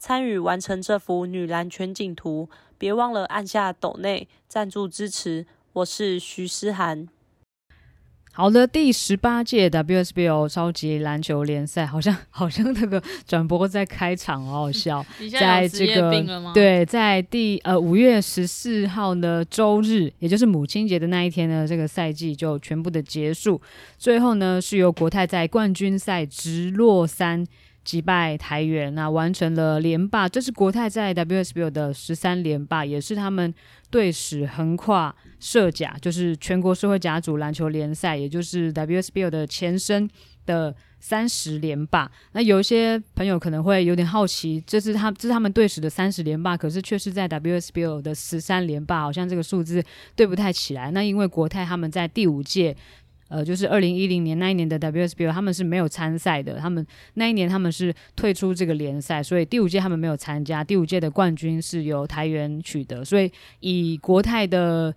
参与完成这幅女篮全景图。别忘了按下抖内赞助支持。我是徐思涵。好的，第十八届 WSBL 超级篮球联赛，好像 好像那个转播在开场，好好笑。在这个对，在第呃五月十四号呢周日，也就是母亲节的那一天呢，这个赛季就全部的结束。最后呢，是由国泰在冠军赛直落三击败台元，那完成了连霸。这是国泰在 WSBL 的十三连霸，也是他们队史横跨。社甲就是全国社会甲组篮球联赛，也就是 WSBL 的前身的三十连霸。那有一些朋友可能会有点好奇，这是他这是他们队史的三十连霸，可是却是在 WSBL 的十三连霸，好像这个数字对不太起来。那因为国泰他们在第五届。呃，就是二零一零年那一年的 WSBO，他们是没有参赛的。他们那一年他们是退出这个联赛，所以第五届他们没有参加。第五届的冠军是由台元取得。所以以国泰的。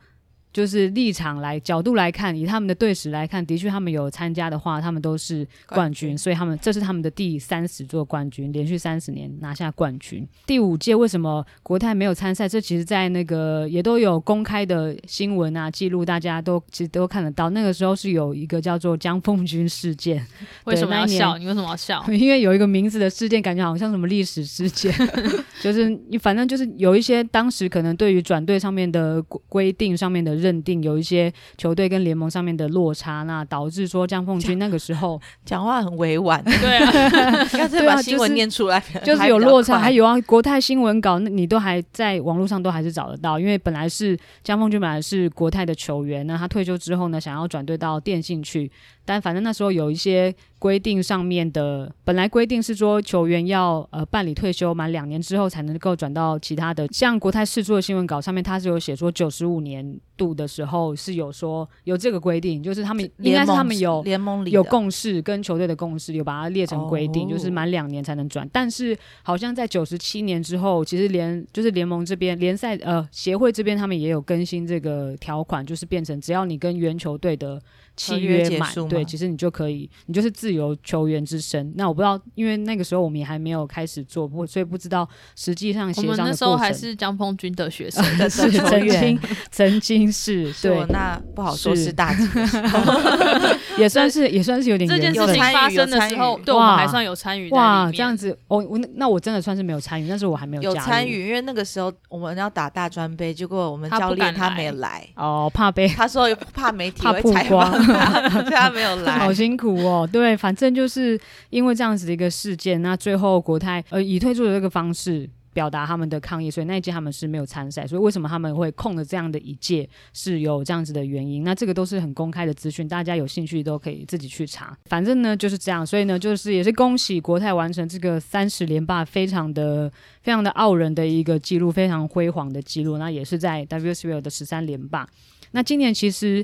就是立场来角度来看，以他们的队史来看，的确他们有参加的话，他们都是冠军，所以他们这是他们的第三十座冠军，连续三十年拿下冠军。第五届为什么国泰没有参赛？这其实，在那个也都有公开的新闻啊记录，大家都其实都看得到。那个时候是有一个叫做江凤君事件。为什么要笑？你为什么要笑？因为有一个名字的事件，感觉好像什么历史事件，就是你反正就是有一些当时可能对于转队上面的规定上面的。认定有一些球队跟联盟上面的落差，那导致说江凤君那个时候 讲话很委婉，对啊，干脆把新闻念出来，就是有落差。还有啊，国泰新闻稿，那你都还在网络上都还是找得到，因为本来是江凤君本来是国泰的球员，那他退休之后呢，想要转队到电信去。但反正那时候有一些规定上面的，本来规定是说球员要呃办理退休满两年之后才能够转到其他的，像国泰释出的新闻稿上面，他是有写说九十五年度的时候是有说有这个规定，就是他们应该是他们有联盟里有共识跟球队的共识，有把它列成规定，就是满两年才能转。但是好像在九十七年之后，其实联就是联盟这边联赛呃协会这边他们也有更新这个条款，就是变成只要你跟原球队的。契约满对，其实你就可以，你就是自由球员之身。那我不知道，因为那个时候我们也还没有开始做，不所以不知道实际上协商的。我们那时候还是江峰军的学生，是曾经 曾经是对，那不好说是大姐，也算是也算是有点这件事情发生的时候，对我们还算有参与。哇，这样子，我我那我真的算是没有参与，但是我还没有有参与，因为那个时候我们要打大专杯，结果我们教练他没来哦，怕被他说怕媒体会 他没有 来，好辛苦哦。对，反正就是因为这样子的一个事件，那最后国泰呃以退出的这个方式表达他们的抗议，所以那一届他们是没有参赛。所以为什么他们会空了这样的一届，是有这样子的原因。那这个都是很公开的资讯，大家有兴趣都可以自己去查。反正呢就是这样，所以呢就是也是恭喜国泰完成这个三十连霸，非常的非常的傲人的一个记录，非常辉煌的记录。那也是在 WSBL 的十三连霸。那今年其实。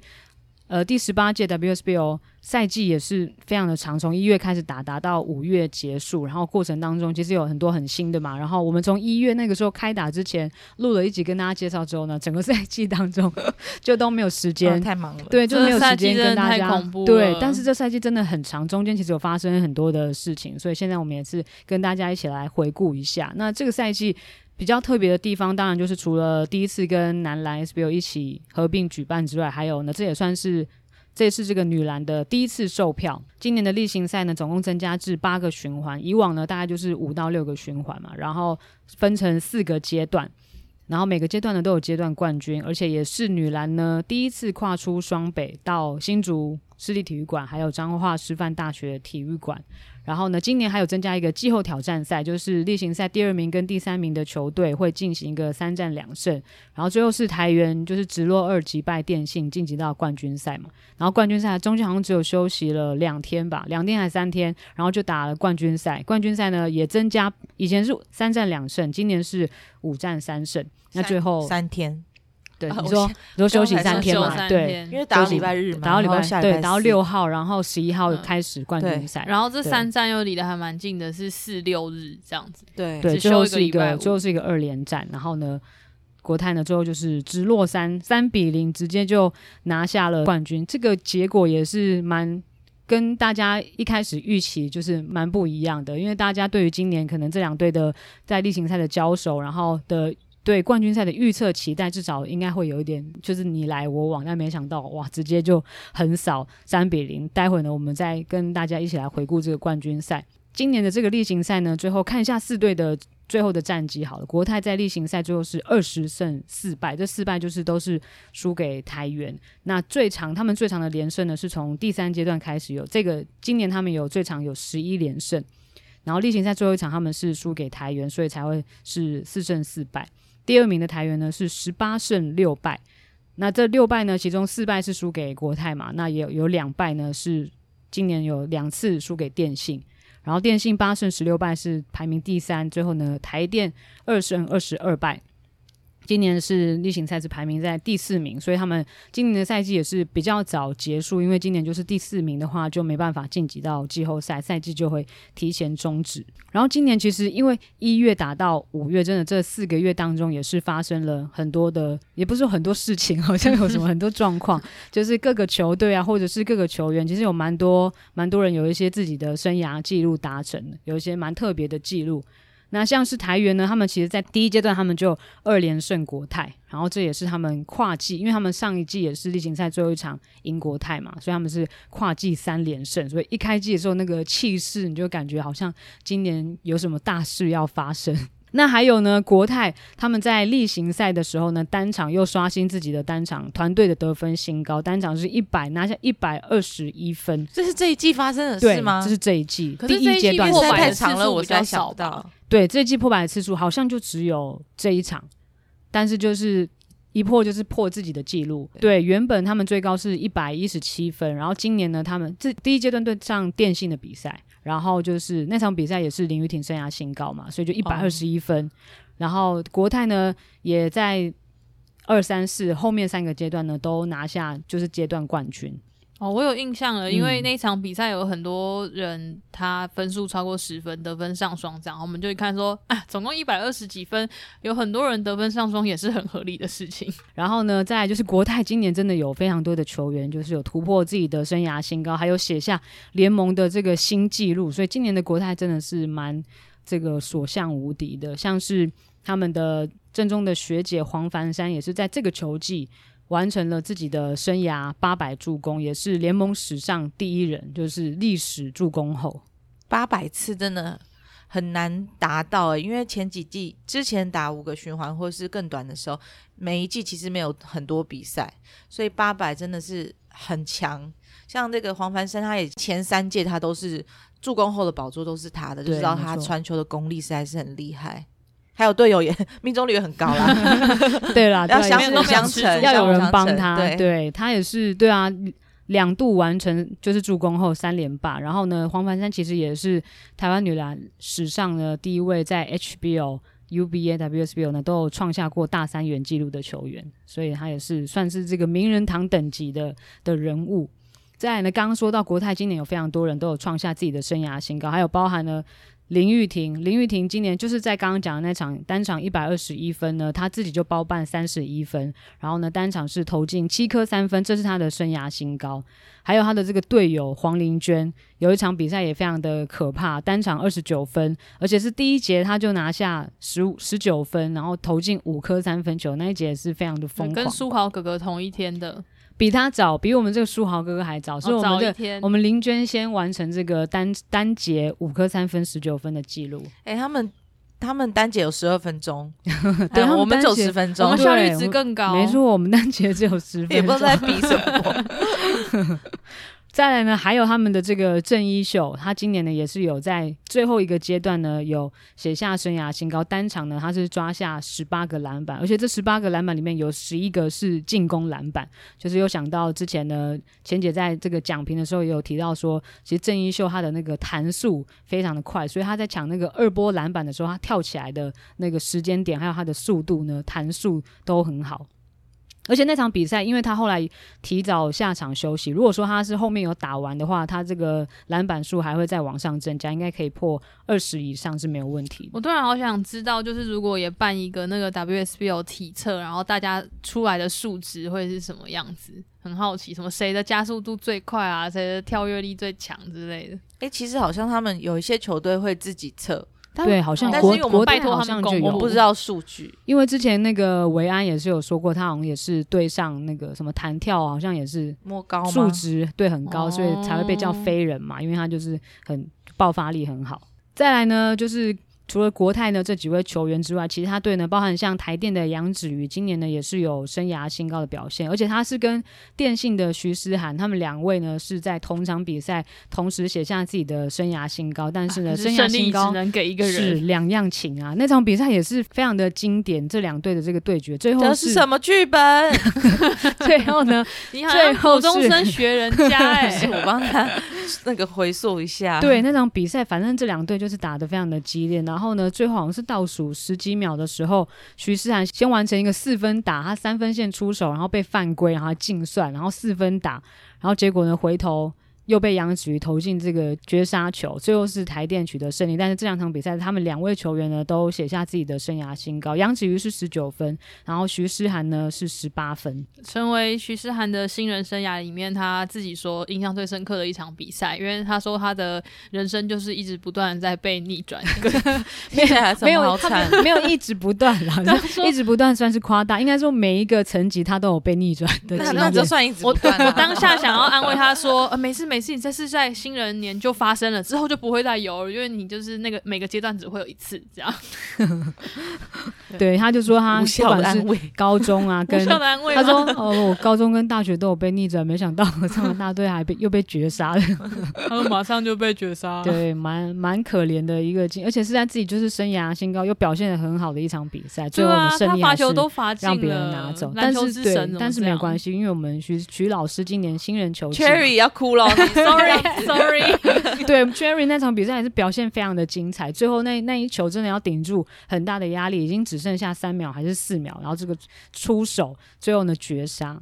呃，第十八届 WSBO 赛季也是非常的长，从一月开始打，打到五月结束，然后过程当中其实有很多很新的嘛。然后我们从一月那个时候开打之前录了一集跟大家介绍之后呢，整个赛季当中 就都没有时间，哦，太忙了，对，就没有时间跟大家对。但是这赛季真的很长，中间其实有发生很多的事情，所以现在我们也是跟大家一起来回顾一下。那这个赛季。比较特别的地方，当然就是除了第一次跟男篮 SBL 一起合并举办之外，还有呢，这也算是这次这个女篮的第一次售票。今年的例行赛呢，总共增加至八个循环，以往呢大概就是五到六个循环嘛，然后分成四个阶段，然后每个阶段呢都有阶段冠军，而且也是女篮呢第一次跨出双北到新竹市立体育馆，还有彰化师范大学体育馆。然后呢，今年还有增加一个季后挑战赛，就是例行赛第二名跟第三名的球队会进行一个三战两胜，然后最后是台元就是直落二击败电信晋级到冠军赛嘛。然后冠军赛中间好像只有休息了两天吧，两天还是三天，然后就打了冠军赛。冠军赛呢也增加，以前是三战两胜，今年是五战三胜。那最后三天。对，你说你说休息三天嘛？对，因为打到礼拜日嘛，打到礼拜对，打到六号，然后十一号开始冠军赛，然后这三站又离得还蛮近的，是四六日这样子。对对，最后是一个最后是一个二连战，然后呢，国泰呢最后就是直落三三比零，直接就拿下了冠军。这个结果也是蛮跟大家一开始预期就是蛮不一样的，因为大家对于今年可能这两队的在例行赛的交手，然后的。对冠军赛的预测期待，至少应该会有一点，就是你来我往，但没想到哇，直接就横扫三比零。待会呢，我们再跟大家一起来回顾这个冠军赛。今年的这个例行赛呢，最后看一下四队的最后的战绩。好了，国泰在例行赛最后是二十胜四败，这四败就是都是输给台元。那最长他们最长的连胜呢，是从第三阶段开始有这个，今年他们有最长有十一连胜，然后例行赛最后一场他们是输给台元，所以才会是四胜四败。第二名的台元呢是十八胜六败，那这六败呢，其中四败是输给国泰嘛，那也有有两败呢是今年有两次输给电信，然后电信八胜十六败是排名第三，最后呢台电二胜二十二败。今年是例行赛事排名在第四名，所以他们今年的赛季也是比较早结束，因为今年就是第四名的话就没办法晋级到季后赛，赛季就会提前终止。然后今年其实因为一月打到五月，真的这四个月当中也是发生了很多的，也不是很多事情，好像有什么很多状况，就是各个球队啊，或者是各个球员，其实有蛮多蛮多人有一些自己的生涯记录达成，有一些蛮特别的记录。那像是台元呢，他们其实，在第一阶段他们就二连胜国泰，然后这也是他们跨季，因为他们上一季也是例行赛最后一场赢国泰嘛，所以他们是跨季三连胜，所以一开季的时候那个气势，你就感觉好像今年有什么大事要发生。那还有呢，国泰他们在例行赛的时候呢，单场又刷新自己的单场团队的得分新高，单场是一百拿下一百二十一分，这是这一季发生的事吗？这是这一季，可是这一季第一阶段破百的次数比较少的。对，这季破百的次数好像就只有这一场，但是就是一破就是破自己的记录。对，原本他们最高是一百一十七分，然后今年呢，他们这第一阶段对上电信的比赛。然后就是那场比赛也是林雨婷生涯新高嘛，所以就一百二十一分。哦、然后国泰呢也在二三四后面三个阶段呢都拿下就是阶段冠军。哦，我有印象了，因为那场比赛有很多人他分数超过十分，得分上双这样，我们就一看说，啊，总共一百二十几分，有很多人得分上双也是很合理的事情。然后呢，再来就是国泰今年真的有非常多的球员，就是有突破自己的生涯新高，还有写下联盟的这个新纪录，所以今年的国泰真的是蛮这个所向无敌的，像是他们的正中的学姐黄凡山也是在这个球季。完成了自己的生涯八百助攻，也是联盟史上第一人，就是历史助攻后。八百次真的很难达到，因为前几季之前打五个循环或是更短的时候，每一季其实没有很多比赛，所以八百真的是很强。像这个黄凡生，他也前三届他都是助攻后的宝座都是他的，就知道他传球的功力实在是很厉害。还有队友也 命中率也很高啦，对啦，要相辅相成，要有人帮他，对，对他也是对啊，两度完成就是助攻后三连霸，然后呢，黄凡山其实也是台湾女篮史上的第一位在 HBO、UBA、WSBO 呢都有创下过大三元纪录的球员，所以他也是算是这个名人堂等级的的人物。再来呢，刚刚说到国泰今年有非常多人都有创下自己的生涯新高，还有包含了。林育婷，林育婷今年就是在刚刚讲的那场单场一百二十一分呢，她自己就包办三十一分，然后呢单场是投进七颗三分，这是她的生涯新高。还有他的这个队友黄玲娟，有一场比赛也非常的可怕，单场二十九分，而且是第一节他就拿下十五十九分，然后投进五颗三分球，那一节也是非常的疯狂。跟书豪哥哥同一天的。比他早，比我们这个书豪哥哥还早，是我们的我们林娟先完成这个单单节五颗三分十九分的记录。哎、欸，他们他们单节有十二分钟，对，我们只有十分钟，我们效率值更高。没错，我们单节只有十分钟，也不知道在比什么。再来呢，还有他们的这个郑一秀，他今年呢也是有在最后一个阶段呢有写下生涯新高，单场呢他是抓下十八个篮板，而且这十八个篮板里面有十一个是进攻篮板，就是有想到之前呢，钱姐在这个讲评的时候也有提到说，其实郑一秀他的那个弹速非常的快，所以他在抢那个二波篮板的时候，他跳起来的那个时间点还有他的速度呢，弹速都很好。而且那场比赛，因为他后来提早下场休息，如果说他是后面有打完的话，他这个篮板数还会再往上增加，应该可以破二十以上是没有问题。我突然好想知道，就是如果也办一个那个 WSBO 体测，然后大家出来的数值会是什么样子？很好奇，什么谁的加速度最快啊，谁的跳跃力最强之类的。诶、欸，其实好像他们有一些球队会自己测。对，好像国但是我们拜托好像就有，不知道数据。因为之前那个维安也是有说过，他好像也是对上那个什么弹跳，好像也是摸高数值对很高，所以才会被叫飞人嘛，因为他就是很爆发力很好。再来呢，就是。除了国泰呢这几位球员之外，其他队呢，包含像台电的杨子瑜，今年呢也是有生涯新高的表现，而且他是跟电信的徐思涵，他们两位呢是在同场比赛同时写下自己的生涯新高，但是呢，啊、是生涯新高只能给一个人，是两样情啊。那场比赛也是非常的经典，这两队的这个对决，最后是，这是什么剧本？最后呢，你好像高中生学人家哎、欸，我帮他那个回溯一下。对，那场比赛，反正这两队就是打的非常的激烈，然后。然后呢，最后好像是倒数十几秒的时候，徐诗涵先完成一个四分打，他三分线出手，然后被犯规，然后净算，然后四分打，然后结果呢，回头。又被杨子瑜投进这个绝杀球，最后是台电取得胜利。但是这两场比赛，他们两位球员呢都写下自己的生涯新高。杨子瑜是十九分，然后徐诗涵呢是十八分，成为徐诗涵的新人生涯里面他自己说印象最深刻的一场比赛，因为他说他的人生就是一直不断在被逆转，没有没，没有一直不断啦，一直不断算是夸大，应该说每一个层级他都有被逆转的那。那就算一直不断。我我当下想要安慰他说，呃，没事没事。事情这是在新人年就发生了，之后就不会再有了，因为你就是那个每个阶段只会有一次这样。对，他就说他不管是 高中啊，跟他说哦，我高中跟大学都有被逆转，没想到上了大队还被又被绝杀了，他说马上就被绝杀，对，蛮蛮可怜的一个经，而且是在自己就是生涯新高又表现的很好的一场比赛，最后的胜利还是让别人拿走，但是对，但是没有关系，因为我们徐徐老师今年新人球季，Cherry 要哭了。Sorry，Sorry，对，Jerry 那场比赛也是表现非常的精彩，最后那那一球真的要顶住很大的压力，已经只剩下三秒还是四秒，然后这个出手最后呢绝杀，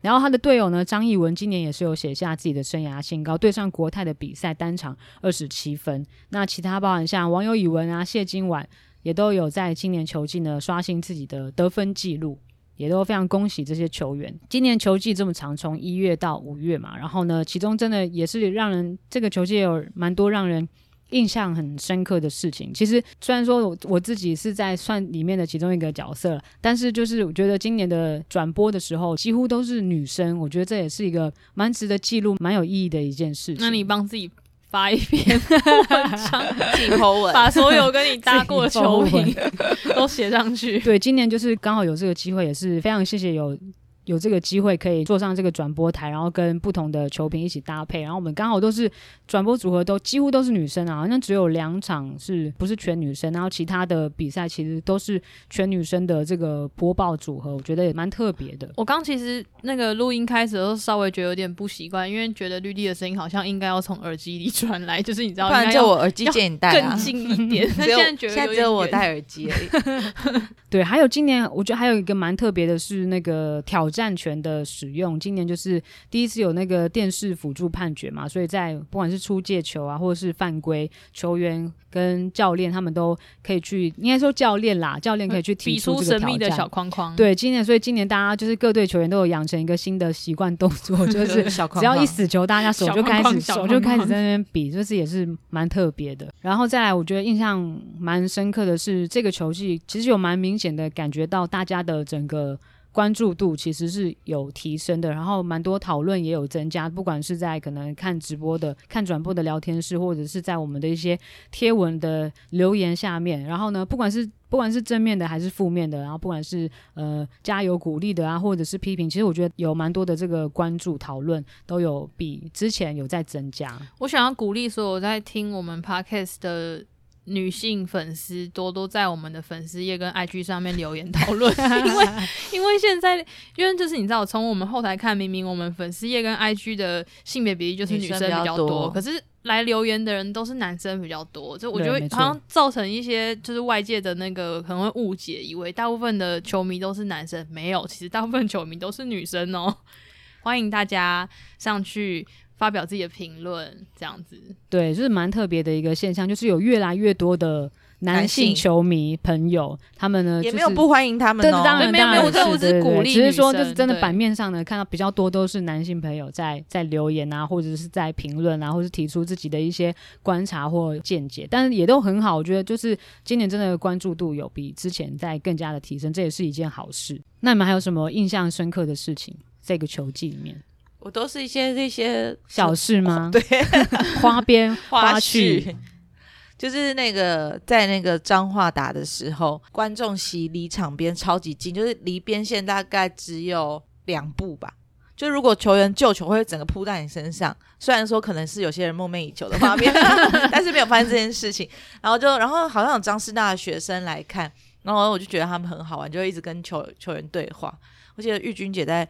然后他的队友呢张艺文今年也是有写下自己的生涯新高，对上国泰的比赛单场二十七分，那其他包含像网友以文啊谢金婉也都有在今年球季呢刷新自己的得分记录。也都非常恭喜这些球员。今年球季这么长，从一月到五月嘛，然后呢，其中真的也是让人这个球季有蛮多让人印象很深刻的事情。其实虽然说我我自己是在算里面的其中一个角色，但是就是我觉得今年的转播的时候几乎都是女生，我觉得这也是一个蛮值得记录、蛮有意义的一件事情。那你帮自己。发一篇 文章，把所有跟你搭过的球评 都写上去。对，今年就是刚好有这个机会，也是非常谢谢有。有这个机会可以坐上这个转播台，然后跟不同的球评一起搭配，然后我们刚好都是转播组合，都几乎都是女生啊，好像只有两场是不是全女生，然后其他的比赛其实都是全女生的这个播报组合，我觉得也蛮特别的。我刚其实那个录音开始的时候稍微觉得有点不习惯，因为觉得绿地的声音好像应该要从耳机里 传来，就是你知道，不然就我耳机借你戴更近一点。现在觉得现在只有我戴耳机而已。对，还有今年我觉得还有一个蛮特别的是那个挑战。战权的使用，今年就是第一次有那个电视辅助判决嘛，所以在不管是出界球啊，或者是犯规，球员跟教练他们都可以去，应该说教练啦，教练可以去提出这个神秘的小框框。对，今年所以今年大家就是各队球员都有养成一个新的习惯动作，就是只要一死球，大家手就开始手就开始在那边比，就是也是蛮特别的。然后再来，我觉得印象蛮深刻的是这个球季，其实有蛮明显的感觉到大家的整个。关注度其实是有提升的，然后蛮多讨论也有增加，不管是在可能看直播的、看转播的聊天室，或者是在我们的一些贴文的留言下面，然后呢，不管是不管是正面的还是负面的，然后不管是呃加油鼓励的啊，或者是批评，其实我觉得有蛮多的这个关注讨论都有比之前有在增加。我想要鼓励所有在听我们 Podcast 的。女性粉丝多多在我们的粉丝页跟 IG 上面留言讨论，因为 因为现在因为就是你知道，从我们后台看，明明我们粉丝页跟 IG 的性别比例就是女生比较多，多可是来留言的人都是男生比较多，就我觉得好像造成一些就是外界的那个可能会误解，以为大部分的球迷都是男生，没有，其实大部分球迷都是女生哦。欢迎大家上去。发表自己的评论，这样子，对，就是蛮特别的一个现象，就是有越来越多的男性球迷朋友，他们呢、就是、也没有不欢迎他们、哦，对，当然，当然是，我是鼓励，只是说就是真的版面上呢，看到比较多都是男性朋友在在留言啊，或者是在评论啊，或者是提出自己的一些观察或见解，但是也都很好，我觉得就是今年真的关注度有比之前在更加的提升，这也是一件好事。那你们还有什么印象深刻的事情？这个球季里面？我都是一些这些小事吗？对，花边 花絮，就是那个在那个彰化打的时候，观众席离场边超级近，就是离边线大概只有两步吧。就如果球员救球，会整个扑在你身上。虽然说可能是有些人梦寐以求的画面，但是没有发生这件事情。然后就，然后好像有彰师大的学生来看，然后我就觉得他们很好玩，就会一直跟球球员对话。我记得玉君姐在。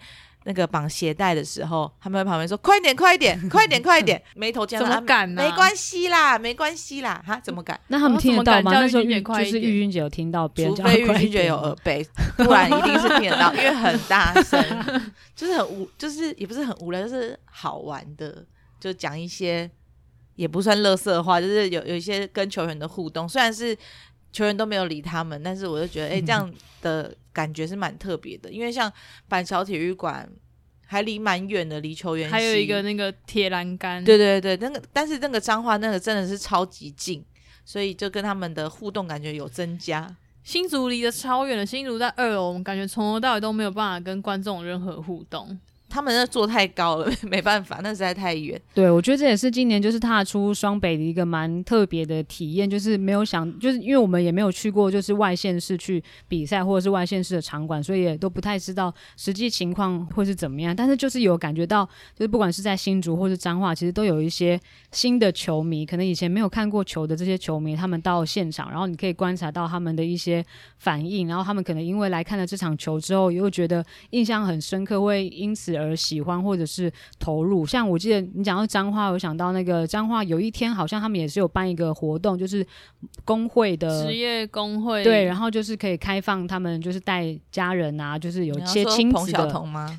那个绑鞋带的时候，他们在旁边说：“快点，快点，快点，快点！” 眉头见到怎么敢呢？没关系啦，没关系啦，哈，怎么敢？那他们听得到吗？那时候就是玉君姐有听到别人，除非玉君姐有耳背，不然一定是听得到，因为很大声，就是很无，就是也不是很无聊，就是好玩的，就讲一些也不算垃圾话，就是有有一些跟球员的互动，虽然是。球员都没有理他们，但是我就觉得，哎、欸，这样的感觉是蛮特别的。因为像板桥体育馆还离蛮远的，离球员还有一个那个铁栏杆，对对对，那个但是那个彰化那个真的是超级近，所以就跟他们的互动感觉有增加。新竹离得超远的，新竹在二楼，我们感觉从头到尾都没有办法跟观众有任何互动。他们那坐太高了，没办法，那实在太远。对，我觉得这也是今年就是踏出双北的一个蛮特别的体验，就是没有想，就是因为我们也没有去过，就是外县市去比赛或者是外县市的场馆，所以也都不太知道实际情况会是怎么样。但是就是有感觉到，就是不管是在新竹或是彰化，其实都有一些新的球迷，可能以前没有看过球的这些球迷，他们到现场，然后你可以观察到他们的一些反应，然后他们可能因为来看了这场球之后，又觉得印象很深刻，会因此而喜欢或者是投入，像我记得你讲到彰化，我想到那个彰化有一天好像他们也是有办一个活动，就是工会的职业工会对，然后就是可以开放他们就是带家人啊，就是有一些亲子的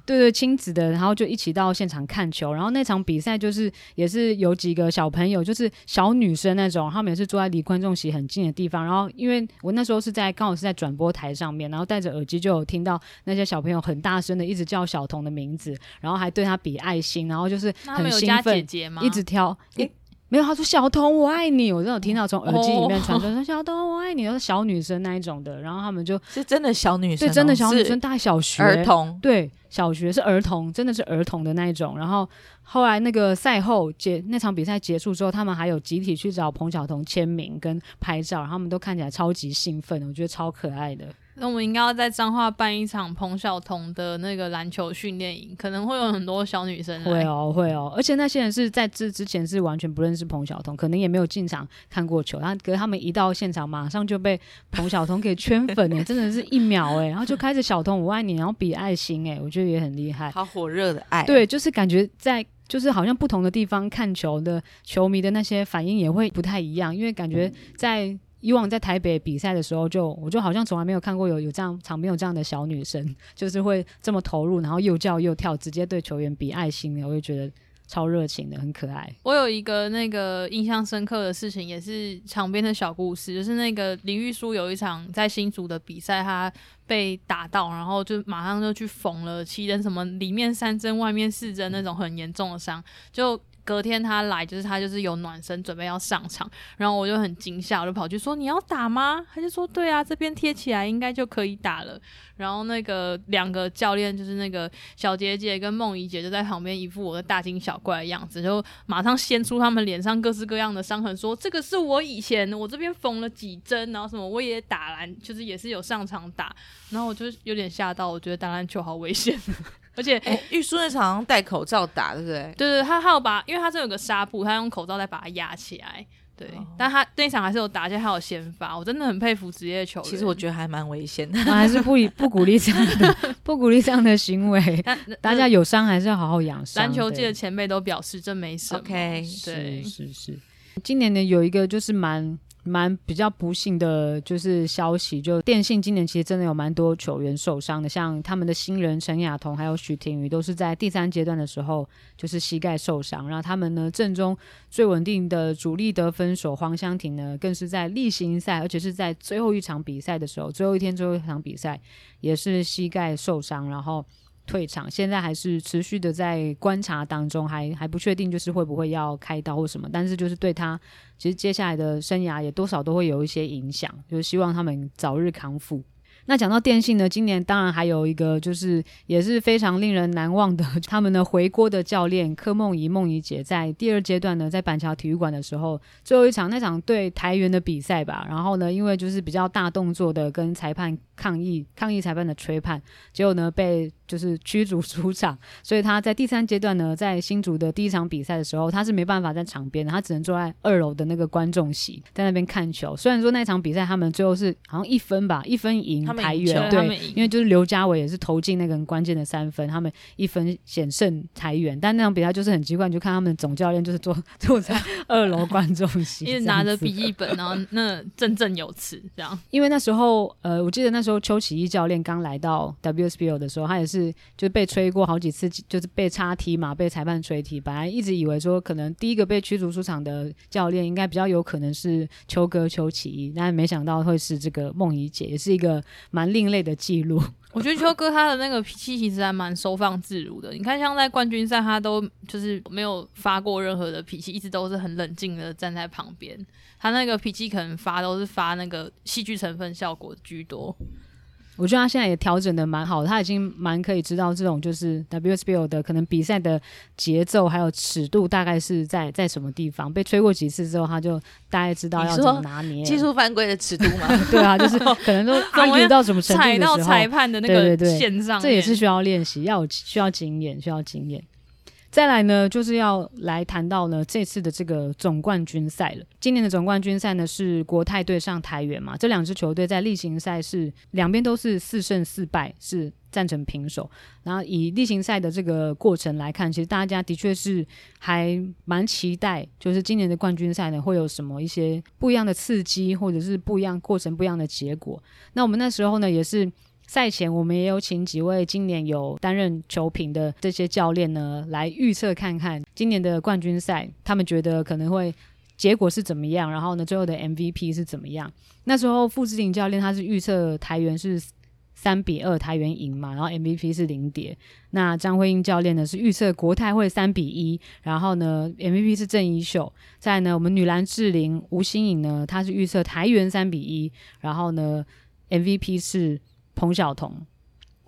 对对亲子的，然后就一起到现场看球，然后那场比赛就是也是有几个小朋友，就是小女生那种，他们也是坐在离观众席很近的地方，然后因为我那时候是在刚好是在转播台上面，然后戴着耳机就有听到那些小朋友很大声的一直叫小童的名字。然后还对他比爱心，然后就是很兴奋，姐姐一直挑，欸、没有，他说小童我爱你，我真的听到从耳机里面传出说小童我爱你，都是小女生那一种的，然后他们就是真的小女生，对，真的小女生，大小学儿童，对，小学是儿童，真的是儿童的那一种。然后后来那个赛后结那场比赛结束之后，他们还有集体去找彭晓彤签名跟拍照，然后他们都看起来超级兴奋，我觉得超可爱的。那我们应该要在彰化办一场彭晓彤的那个篮球训练营，可能会有很多小女生来。会哦，会哦，而且那些人是在这之前是完全不认识彭晓彤，可能也没有进场看过球，然后可是他们一到现场，马上就被彭晓彤给圈粉了，真的是一秒哎，然后就开始小彤我爱你，然后比爱心哎，我觉得也很厉害，好火热的爱。对，就是感觉在就是好像不同的地方看球的球迷的那些反应也会不太一样，因为感觉在。以往在台北比赛的时候就，我就好像从来没有看过有有这样场边有这样的小女生，就是会这么投入，然后又叫又跳，直接对球员比爱心的，我就觉得超热情的，很可爱。我有一个那个印象深刻的事情，也是场边的小故事，就是那个林玉书有一场在新竹的比赛，他被打到，然后就马上就去缝了七针，什么里面三针，外面四针那种很严重的伤，就。隔天他来，就是他就是有暖身，准备要上场，然后我就很惊吓，我就跑去说：“你要打吗？”他就说：“对啊，这边贴起来应该就可以打了。”然后那个两个教练就是那个小杰姐跟梦怡姐就在旁边一副我的大惊小怪的样子，就马上掀出他们脸上各式各样的伤痕，说：“这个是我以前我这边缝了几针，然后什么我也打篮，就是也是有上场打。”然后我就有点吓到，我觉得打篮球好危险。而且，玉书那场戴口罩打，对不对？对对，他还有把，因为他这有个纱布，他用口罩再把它压起来。对，哦、但他那场还是有打，而且还有先发，我真的很佩服职业球员。其实我觉得还蛮危险的，我还是不不鼓励这样的，不鼓励这样的行为。大家有伤还是要好好养伤。篮球界的前辈都表示这没什么。OK，对，是是是。今年呢，有一个就是蛮。蛮比较不幸的，就是消息，就电信今年其实真的有蛮多球员受伤的，像他们的新人陈雅彤还有许廷宇，都是在第三阶段的时候就是膝盖受伤，然后他们呢正中最稳定的主力得分手黄湘婷呢，更是在例行赛，而且是在最后一场比赛的时候，最后一天最后一场比赛也是膝盖受伤，然后。退场，现在还是持续的在观察当中，还还不确定就是会不会要开刀或什么，但是就是对他其实接下来的生涯也多少都会有一些影响，就是希望他们早日康复。那讲到电信呢，今年当然还有一个就是也是非常令人难忘的，他们的回锅的教练柯梦怡梦怡姐，在第二阶段呢，在板桥体育馆的时候，最后一场那场对台元的比赛吧，然后呢，因为就是比较大动作的跟裁判抗议抗议裁判的吹判，结果呢被。就是驱逐出场，所以他在第三阶段呢，在新竹的第一场比赛的时候，他是没办法在场边的，他只能坐在二楼的那个观众席，在那边看球。虽然说那场比赛他们最后是好像一分吧，一分赢台元，对，因为就是刘家伟也是投进那个很关键的三分，他们一分险胜裁员。但那场比赛就是很奇怪，你就看他们总教练就是坐坐在 二楼观众席，一直拿着笔记本，然后那振振有词这样。因为那时候，呃，我记得那时候邱启一教练刚来到 WSBO 的时候，他也是。是，就被吹过好几次，就是被插踢嘛，被裁判吹踢。本来一直以为说，可能第一个被驱逐出场的教练，应该比较有可能是邱哥邱启一，但没想到会是这个梦怡姐，也是一个蛮另类的记录。我觉得秋哥他的那个脾气其实还蛮收放自如的。你看，像在冠军赛，他都就是没有发过任何的脾气，一直都是很冷静的站在旁边。他那个脾气可能发都是发那个戏剧成分效果居多。我觉得他现在也调整的蛮好的，他已经蛮可以知道这种就是 WSBL 的可能比赛的节奏还有尺度大概是在在什么地方。被吹过几次之后，他就大概知道要怎么拿捏技术犯规的尺度嘛。对啊，就是 可能都发觉到什么程度的时候，踩到裁判的那个线上，这也是需要练习，要需要经验，需要经验。再来呢，就是要来谈到呢这次的这个总冠军赛了。今年的总冠军赛呢是国泰对上台元嘛，这两支球队在例行赛是两边都是四胜四败，是战成平手。然后以例行赛的这个过程来看，其实大家的确是还蛮期待，就是今年的冠军赛呢会有什么一些不一样的刺激，或者是不一样过程不一样的结果。那我们那时候呢也是。赛前，我们也有请几位今年有担任球评的这些教练呢，来预测看看今年的冠军赛，他们觉得可能会结果是怎么样，然后呢，最后的 MVP 是怎么样。那时候傅志林教练他是预测台元是三比二台元赢嘛，然后 MVP 是零点。那张慧英教练呢是预测国泰会三比一，然后呢 MVP 是郑怡秀。再呢，我们女篮智玲吴欣颖呢，她是预测台元三比一，然后呢 MVP 是。彭晓彤，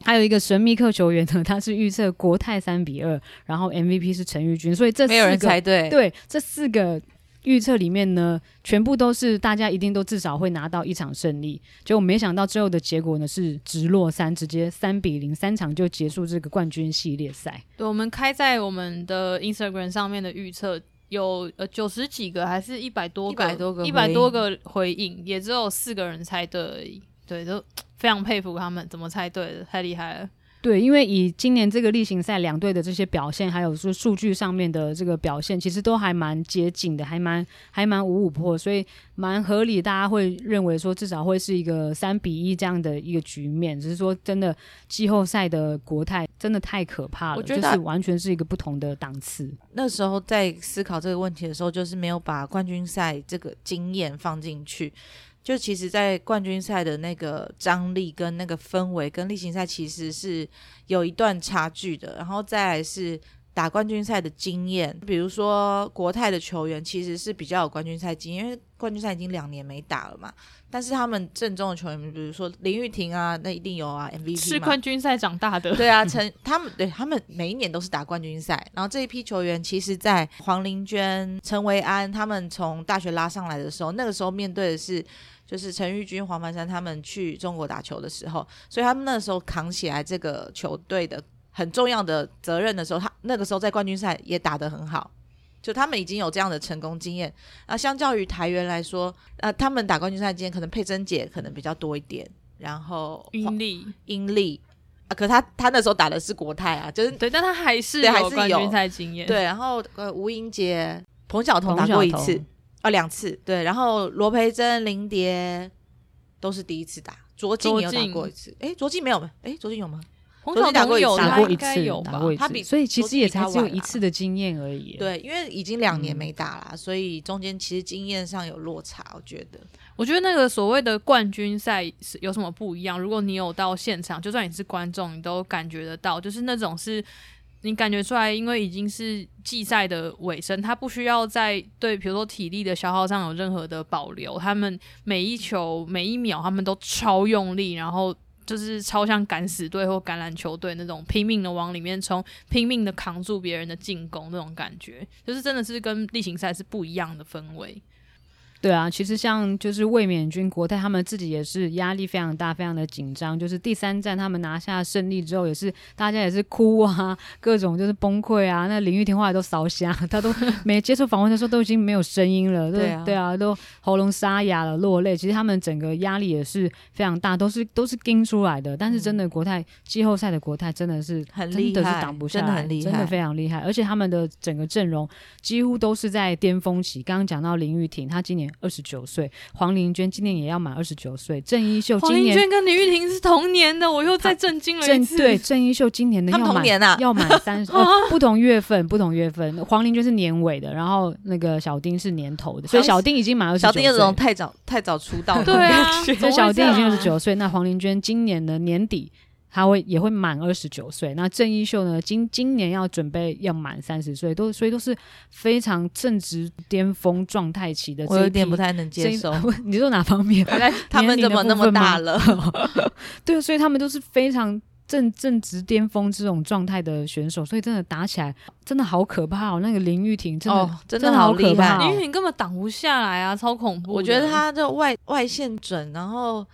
还有一个神秘客球员呢，他是预测国泰三比二，然后 MVP 是陈玉君，所以这四个没有人猜对。对，这四个预测里面呢，全部都是大家一定都至少会拿到一场胜利。结果没想到最后的结果呢是直落三，直接三比零，三场就结束这个冠军系列赛。对，我们开在我们的 Instagram 上面的预测有呃九十几个，还是一百多个？一百多个，一百多个回应，也只有四个人猜对而已。对，都 非常佩服他们怎么猜对的，太厉害了。对，因为以今年这个例行赛两队的这些表现，还有说数据上面的这个表现，其实都还蛮接近的，还蛮还蛮五五破，所以蛮合理。大家会认为说至少会是一个三比一这样的一个局面。只是说真的，季后赛的国泰真的太可怕了，我觉得就是完全是一个不同的档次。那时候在思考这个问题的时候，就是没有把冠军赛这个经验放进去。就其实，在冠军赛的那个张力跟那个氛围，跟例行赛其实是有一段差距的。然后再来是打冠军赛的经验，比如说国泰的球员其实是比较有冠军赛经验，因为冠军赛已经两年没打了嘛。但是他们正宗的球员，比如说林玉婷啊，那一定有啊，MVP 是冠军赛长大的。对啊，陈他们对他们每一年都是打冠军赛。然后这一批球员，其实，在黄玲娟、陈维安他们从大学拉上来的时候，那个时候面对的是就是陈玉君、黄凡山他们去中国打球的时候，所以他们那时候扛起来这个球队的。很重要的责任的时候，他那个时候在冠军赛也打得很好，就他们已经有这样的成功经验。那相较于台员来说，呃，他们打冠军赛经验可能佩珍姐可能比较多一点，然后英丽英丽啊，可他他那时候打的是国泰啊，就是对，但他还是有冠军赛经验。对，然后呃，吴英杰、彭晓彤打过一次。啊，两次，对，然后罗培珍、林蝶都是第一次打，卓静也有打过一次，哎，卓静没有吗？哎，卓静有吗？彭晓彤有打过一次，有打过一次，他比所以其实也才只有一次的经验而已。对，因为已经两年没打了，嗯，所以中间其实经验上有落差。我觉得，我觉得那个所谓的冠军赛是有什么不一样？如果你有到现场，就算你是观众，你都感觉得到，就是那种是你感觉出来，因为已经是季赛的尾声，他不需要在对，比如说体力的消耗上有任何的保留，他们每一球每一秒他们都超用力，然后。就是超像敢死队或橄榄球队那种拼命的往里面冲，拼命的扛住别人的进攻那种感觉，就是真的是跟例行赛是不一样的氛围。对啊，其实像就是卫冕军国泰，他们自己也是压力非常大，非常的紧张。就是第三站他们拿下胜利之后，也是大家也是哭啊，各种就是崩溃啊。那林玉婷后来都烧瞎，他都 没接受访问的时候都已经没有声音了，对啊，对啊，都喉咙沙哑了，落泪。其实他们整个压力也是非常大，都是都是盯出来的。但是真的国泰季后赛的国泰真的是很厉害，真的是挡不下来，真的很厉害，真的非常厉害。而且他们的整个阵容几乎都是在巅峰期。刚刚讲到林玉婷，她今年。二十九岁，黄玲娟今年也要满二十九岁。郑伊秀今年，黄玲娟跟李玉婷是同年的，我又再震惊了一次。对，郑伊秀今年的要满，年啊，要满三十、哦，不同月份，不同月份。黄玲娟是年尾的，然后那个小丁是年头的，所以小丁已经满二十九岁。小丁这种太早太早出道的，对啊，所以小丁已经二十九岁。那黄玲娟今年的年底。他会也会满二十九岁，那郑伊秀呢？今今年要准备要满三十岁，都所以都是非常正值巅峰状态期的。我有点不太能接受，你说哪方面？他们怎么那么大了？对，所以他们都是非常正正值巅峰这种状态的选手，所以真的打起来真的好可怕哦。那个林玉婷真的、哦、真的好可怕，林玉婷根本挡不下来啊，超恐怖。我觉得她的外外线准，然后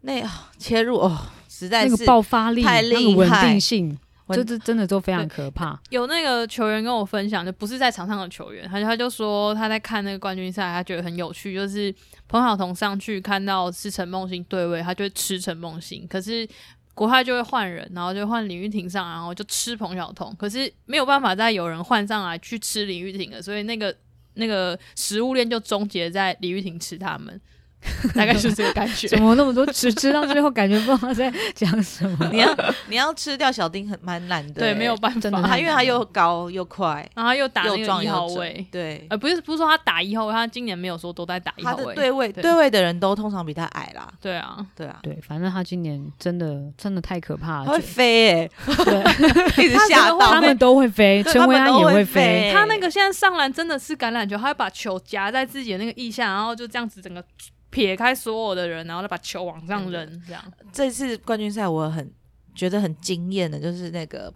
那、哦、切入哦。实在是那个爆发力、太厉害，那个稳定性，这这真的都非常可怕。有那个球员跟我分享，就不是在场上的球员，他他就说他在看那个冠军赛，他觉得很有趣，就是彭晓彤上去看到是陈梦欣对位，他就会吃陈梦欣，可是国泰就会换人，然后就换李玉婷上，然后就吃彭晓彤，可是没有办法再有人换上来去吃李玉婷了，所以那个那个食物链就终结在李玉婷吃他们。大概是这个感觉，怎么那么多吃吃到最后感觉不知道在讲什么？你要你要吃掉小丁很蛮难的，对，没有办法，他因为他又高又快，然后又打那个一号位，对，呃，不是不是说他打一号位，他今年没有说都在打一号位，他的对位对位的人都通常比他矮啦，对啊，对啊，对，反正他今年真的真的太可怕了，他会飞哎，对，一直吓到。他们都会飞，陈维安也会飞，他那个现在上篮真的是橄榄球，他会把球夹在自己的那个腋下，然后就这样子整个。撇开所有的人，然后再把球往上扔，这样。这次冠军赛我很觉得很惊艳的，就是那个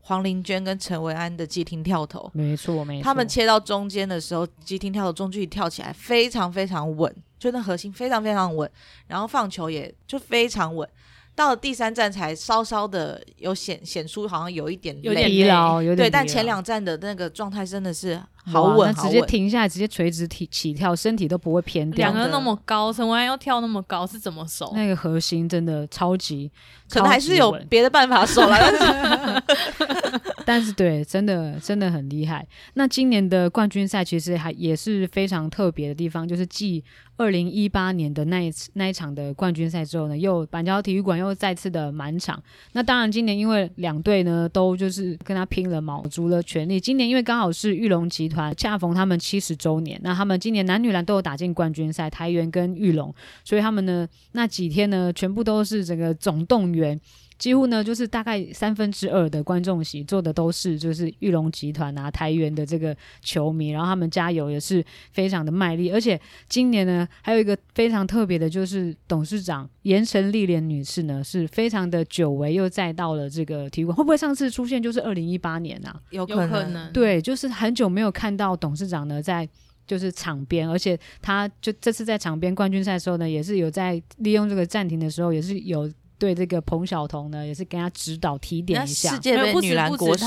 黄玲娟跟陈维安的急停跳投，没错没错。他们切到中间的时候，急停跳投中距离跳起来非常非常稳，就那核心非常非常稳，然后放球也就非常稳。到了第三站才稍稍的有显显出好像有一点，有点疲劳，有点对，但前两站的那个状态真的是好稳，直接停下来，直接垂直起起跳，身体都不会偏掉。两个人那么高，陈维安要跳那么高，是怎么守？那个核心真的超级，可能还是有别的办法守了。但是对，真的真的很厉害。那今年的冠军赛其实还也是非常特别的地方，就是继二零一八年的那一次那一场的冠军赛之后呢，又板桥体育馆又再次的满场。那当然，今年因为两队呢都就是跟他拼了卯足了全力。今年因为刚好是玉龙集团恰逢他们七十周年，那他们今年男女篮都有打进冠军赛，台元跟玉龙，所以他们呢那几天呢全部都是整个总动员。几乎呢就是大概三分之二的观众席坐的都是就是玉龙集团啊台元的这个球迷，然后他们加油也是非常的卖力，而且今年呢还有一个非常特别的，就是董事长盐城丽莲女士呢是非常的久违又再到了这个体育馆，会不会上次出现就是二零一八年啊？有可能，对，就是很久没有看到董事长呢在。就是场边，而且他就这次在场边冠军赛的时候呢，也是有在利用这个暂停的时候，也是有对这个彭晓彤呢，也是跟他指导提点一下。世界杯女篮国手，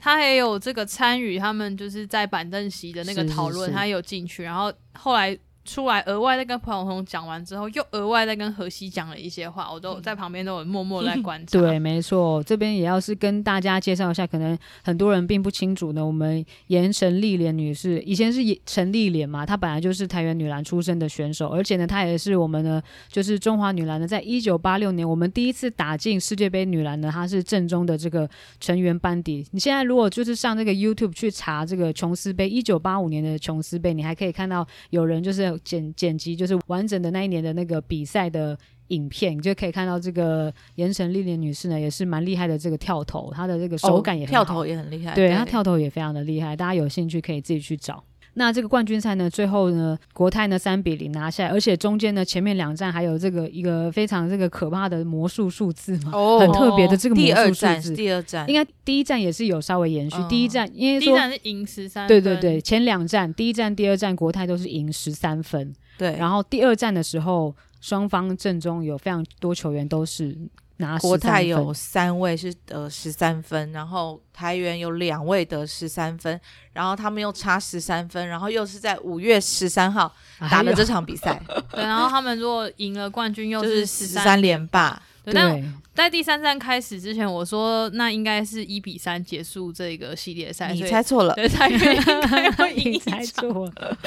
她也有这个参与他们就是在板凳席的那个讨论，她有进去，然后后来。出来额外再跟彭晓彤讲完之后，又额外再跟荷西讲了一些话，我都在旁边都有默默在观察。对，没错，这边也要是跟大家介绍一下，可能很多人并不清楚呢。我们盐城丽莲女士以前是陈丽莲嘛，她本来就是台湾女篮出身的选手，而且呢，她也是我们呢，就是中华女篮呢，在一九八六年我们第一次打进世界杯女篮呢，她是正宗的这个成员班底。你现在如果就是上这个 YouTube 去查这个琼斯杯，一九八五年的琼斯杯，你还可以看到有人就是。剪剪辑就是完整的那一年的那个比赛的影片，你就可以看到这个盐城丽莲女士呢，也是蛮厉害的。这个跳投，她的这个手感也跳投也很厉害，对，她跳投也非常的厉害。大家有兴趣可以自己去找。那这个冠军赛呢，最后呢，国泰呢三比零拿下来，而且中间呢前面两站还有这个一个非常这个可怕的魔术数字嘛，哦、很特别的这个魔术数字。第二站，应该第一站也是有稍微延续。哦、第一站因为说第一站是赢十三，对对对，前两站第一站、第二站国泰都是赢十三分。对，然后第二站的时候，双方阵中有非常多球员都是拿。国泰有三位是得十三分，然后台元有两位得十三分，然后他们又差十三分，然后又是在五月十三号打的这场比赛。哎、对，然后他们如果赢了冠军，又是十三连霸。对。在第三站开始之前，我说那应该是一比三结束这个系列赛。你猜错了，对，猜 你猜错了，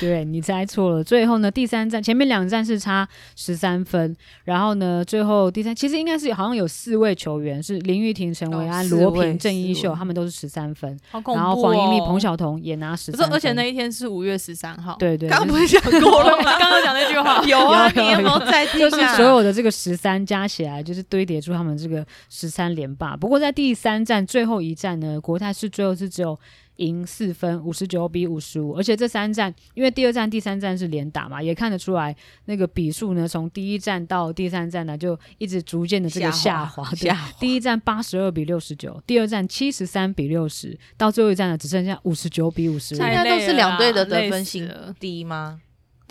对，你猜错了。最后呢，第三站前面两站是差十三分，然后呢，最后第三其实应该是好像有四位球员是林玉婷、陈维安、罗平、郑一秀，他们都是十三分。好恐怖哦！然后黄英丽、彭晓彤也拿十三分。而且那一天是五月十三号。对对，刚不是讲过了吗？刚刚讲那句话有啊，你有没有在听？就是所有的这个十三加起来，就是堆叠出他们。这个十三连霸，不过在第三战最后一战呢，国泰是最后是只有赢四分，五十九比五十五。而且这三战，因为第二战、第三战是连打嘛，也看得出来那个比数呢，从第一战到第三战呢，就一直逐渐的这个下滑。下滑。第一战八十二比六十九，第二战七十三比六十，到最后一战呢，只剩下五十九比五十五。应该都是两队的得分性低吗？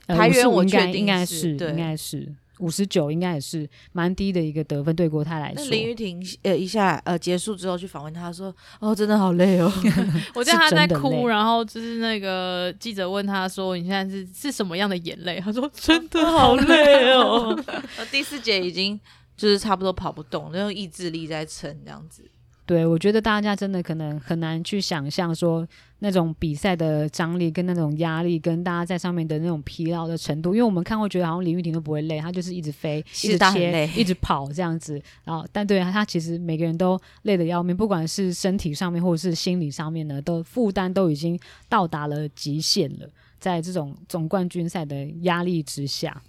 台元我确定应该是，应该是。五十九应该也是蛮低的一个得分，对国泰来说。那林玉婷呃一下呃结束之后去访问他说，哦真的好累哦，我见他在哭，然后就是那个记者问他说，你现在是是什么样的眼泪？他说 真的好累哦。第四节已经就是差不多跑不动，用意志力在撑这样子。对，我觉得大家真的可能很难去想象说那种比赛的张力跟那种压力，跟大家在上面的那种疲劳的程度。因为我们看会觉得好像林玉婷都不会累，她就是一直飞、一直切、一直跑这样子。然后，但对她其实每个人都累得要命，不管是身体上面或者是心理上面呢，都负担都已经到达了极限了。在这种总冠军赛的压力之下。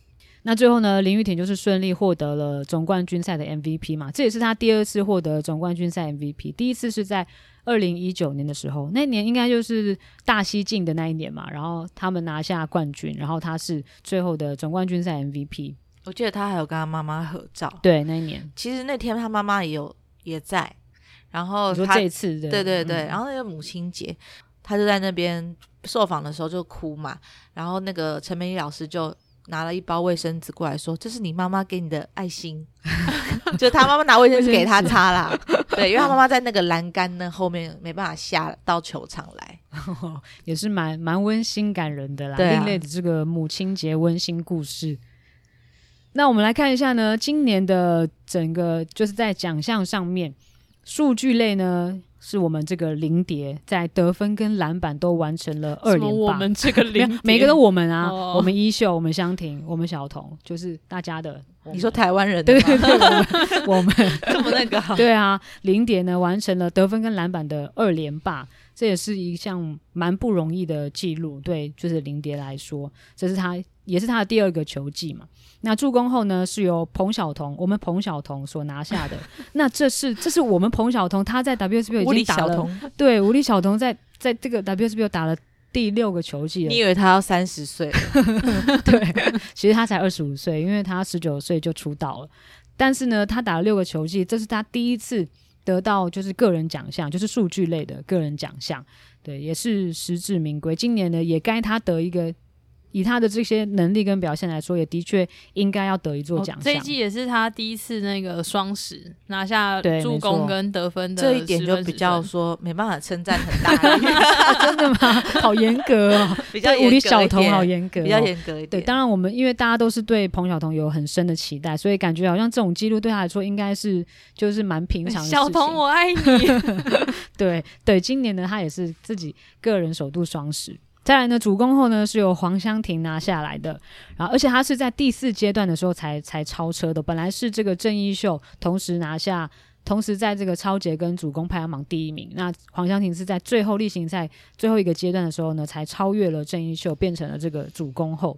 那最后呢，林玉婷就是顺利获得了总冠军赛的 MVP 嘛，这也是她第二次获得总冠军赛 MVP，第一次是在二零一九年的时候，那年应该就是大西进的那一年嘛，然后他们拿下冠军，然后她是最后的总冠军赛 MVP。我记得她还有跟她妈妈合照，对，那一年其实那天她妈妈也有也在，然后他说这一次的，对对对，嗯、然后那个母亲节，她就在那边受访的时候就哭嘛，然后那个陈美丽老师就。拿了一包卫生纸过来说：“这是你妈妈给你的爱心。”就他妈妈拿卫生纸给他擦啦。对，因为他妈妈在那个栏杆那后面没办法下到球场来，也是蛮蛮温馨感人的啦。另类的这个母亲节温馨故事。那我们来看一下呢，今年的整个就是在奖项上面，数据类呢。是我们这个零蝶在得分跟篮板都完成了二连霸。我们这个 零，每个都我们啊，哦、我们一秀，我们香婷，我们小彤，就是大家的。你说台湾人对对对，我们 我们。这么那个？对啊，林蝶呢完成了得分跟篮板的二连霸，这也是一项蛮不容易的记录。对，就是林蝶来说，这是他也是他的第二个球技嘛。那助攻后呢，是由彭晓彤，我们彭晓彤所拿下的。那这是这是我们彭晓彤，他在 WSBL 已经打了，对，吴丽晓彤在在这个 WSBL 打了。第六个球季了，你以为他要三十岁？对，其实他才二十五岁，因为他十九岁就出道了。但是呢，他打了六个球季，这是他第一次得到就是个人奖项，就是数据类的个人奖项。对，也是实至名归。今年呢，也该他得一个。以他的这些能力跟表现来说，也的确应该要得一座奖项。这一季也是他第一次那个双十拿下助攻跟得分的，这一点就比较说没办法称赞很大啊。真的吗？好严格哦，比较吴丽晓彤好严格，比较严格一点。对，当然我们因为大家都是对彭晓彤有很深的期待，所以感觉好像这种记录对他来说应该是就是蛮平常的。小童，我爱你。对对，今年呢，他也是自己个人首度双十。再来呢，主攻后呢是由黄湘婷拿下来的，然后而且她是在第四阶段的时候才才超车的，本来是这个郑伊秀同时拿下，同时在这个超节跟主攻排行榜第一名，那黄湘婷是在最后例行赛最后一个阶段的时候呢才超越了郑伊秀，变成了这个主攻后。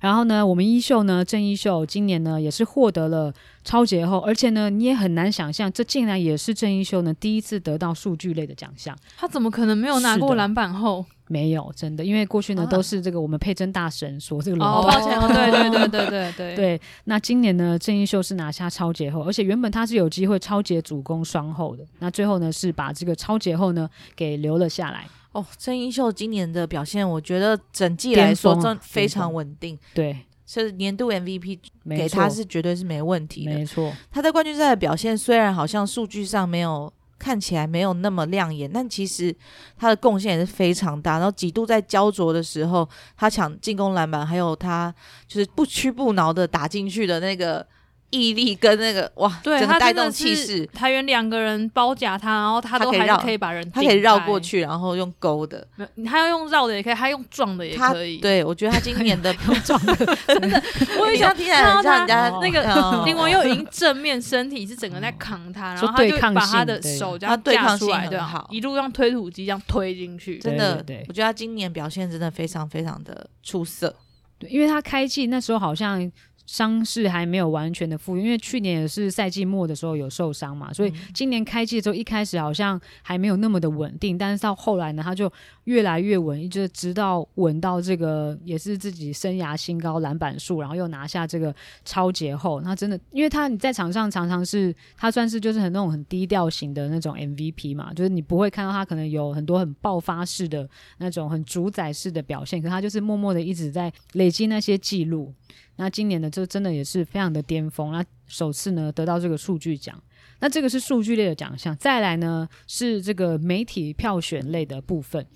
然后呢，我们一秀呢，郑一秀今年呢也是获得了超节后，而且呢，你也很难想象，这竟然也是郑一秀呢第一次得到数据类的奖项。他怎么可能没有拿过篮板后？没有，真的，因为过去呢、啊、都是这个我们佩珍大神说这个轮。抱歉，对对对对对对对。那今年呢，郑英秀是拿下超节后，而且原本他是有机会超节主攻双后的，那最后呢是把这个超节后呢给留了下来。哦，郑英秀今年的表现，我觉得整季来说真非常稳定。对，是年度 MVP，给他是绝对是没问题的。没错，他在冠军赛的表现虽然好像数据上没有看起来没有那么亮眼，但其实他的贡献也是非常大。然后几度在焦灼的时候，他抢进攻篮板，还有他就是不屈不挠的打进去的那个。毅力跟那个哇，对，整个带动气势，台元两个人包夹他，然后他都还是可以把人，他可以绕过去，然后用勾的，他要用绕的也可以，他用撞的也可以。对，我觉得他今年的撞的真的，我以前听到他那个林文佑已经正面身体是整个在扛他，然后他就把他的手这样架出来，对，好，一路用推土机这样推进去，真的，我觉得他今年表现真的非常非常的出色。对，因为他开季那时候好像。伤势还没有完全的复原，因为去年也是赛季末的时候有受伤嘛，所以今年开季的时候一开始好像还没有那么的稳定，但是到后来呢，他就越来越稳，一直直到稳到这个也是自己生涯新高篮板数，然后又拿下这个超节后，那真的，因为他你在场上常常是他算是就是很那种很低调型的那种 MVP 嘛，就是你不会看到他可能有很多很爆发式的那种很主宰式的表现，可他就是默默的一直在累积那些记录。那今年呢，就真的也是非常的巅峰，那首次呢得到这个数据奖，那这个是数据类的奖项。再来呢是这个媒体票选类的部分。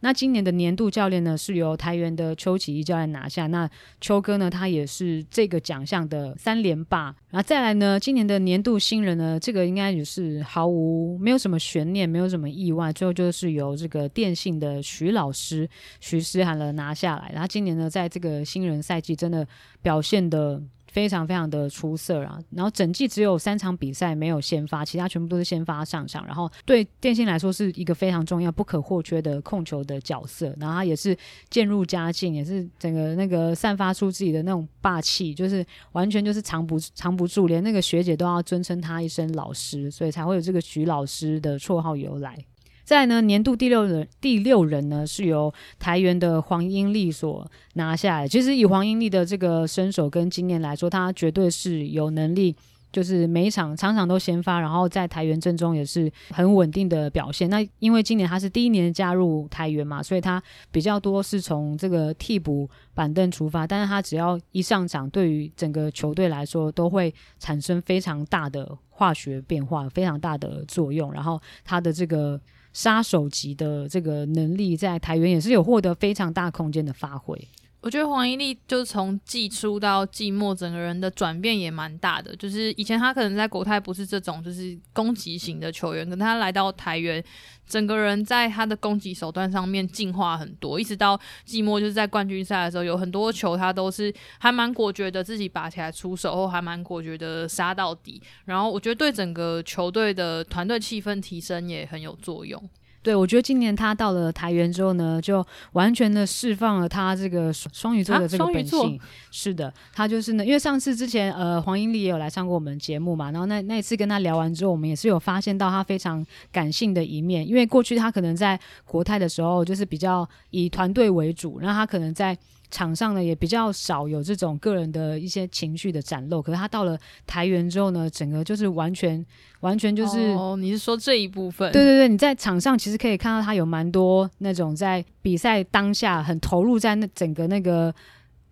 那今年的年度教练呢，是由台元的邱启一教练拿下。那邱哥呢，他也是这个奖项的三连霸。然后再来呢，今年的年度新人呢，这个应该也是毫无没有什么悬念，没有什么意外。最后就是由这个电信的徐老师徐思涵了拿下来。然后今年呢，在这个新人赛季真的表现的。非常非常的出色啊！然后整季只有三场比赛没有先发，其他全部都是先发上场。然后对电信来说是一个非常重要、不可或缺的控球的角色。然后他也是渐入佳境，也是整个那个散发出自己的那种霸气，就是完全就是藏不藏不住，连那个学姐都要尊称他一声老师，所以才会有这个徐老师的绰号由来。再呢，年度第六人，第六人呢是由台元的黄英丽所拿下来。其实以黄英丽的这个身手跟经验来说，她绝对是有能力，就是每一场场场都先发，然后在台元阵中也是很稳定的表现。那因为今年她是第一年加入台元嘛，所以她比较多是从这个替补板凳出发，但是她只要一上场，对于整个球队来说都会产生非常大的化学变化，非常大的作用。然后她的这个。杀手级的这个能力，在台元也是有获得非常大空间的发挥。我觉得黄英丽就是从季初到季末，整个人的转变也蛮大的。就是以前他可能在国泰不是这种就是攻击型的球员，可他来到台元，整个人在他的攻击手段上面进化很多。一直到季末，就是在冠军赛的时候，有很多球他都是还蛮果决的，自己拔起来出手后还蛮果决的杀到底。然后我觉得对整个球队的团队气氛提升也很有作用。对，我觉得今年他到了台源之后呢，就完全的释放了他这个双鱼座的这个本性。是的，他就是呢，因为上次之前呃黄英丽也有来上过我们节目嘛，然后那那一次跟他聊完之后，我们也是有发现到他非常感性的一面。因为过去他可能在国泰的时候就是比较以团队为主，然后他可能在。场上呢也比较少有这种个人的一些情绪的展露，可是他到了台园之后呢，整个就是完全完全就是哦，你是说这一部分？对对对，你在场上其实可以看到他有蛮多那种在比赛当下很投入在那整个那个。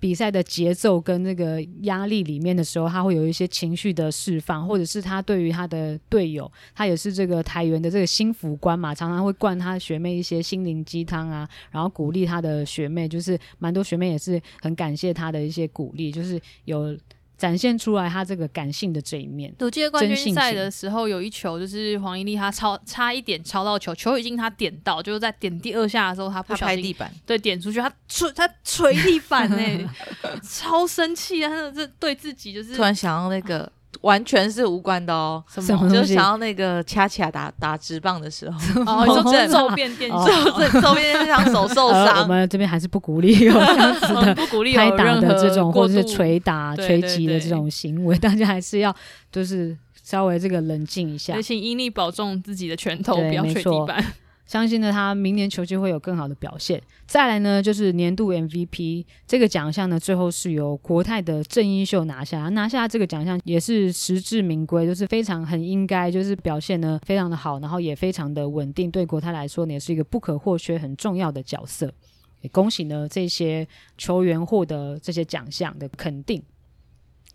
比赛的节奏跟那个压力里面的时候，他会有一些情绪的释放，或者是他对于他的队友，他也是这个台员的这个心腹官嘛，常常会灌他学妹一些心灵鸡汤啊，然后鼓励他的学妹，就是蛮多学妹也是很感谢他的一些鼓励，就是有。展现出来他这个感性的这一面。我记得冠军赛的时候有一球，就是黄怡丽她超差一点超到球，球已经她点到，就是在点第二下的时候，她不小心拍地板，对，点出去，她捶她捶地板呢、欸，超生气啊！她这对自己就是突然想到那个。完全是无关的哦，什么？就想要那个恰恰打打直棒的时候，哦，你说揍变电揍揍变电让 手受伤。我们这边还是不鼓励有这样子的，不鼓励拍打的这种，或者是捶打、捶击的这种行为，大家还是要就是稍微这个冷静一下。请英丽保重自己的拳头，不要捶地板。相信呢，他明年球季会有更好的表现。再来呢，就是年度 MVP 这个奖项呢，最后是由国泰的郑英秀拿下。拿下这个奖项也是实至名归，就是非常很应该，就是表现呢非常的好，然后也非常的稳定。对国泰来说呢，也是一个不可或缺、很重要的角色。也恭喜呢这些球员获得这些奖项的肯定。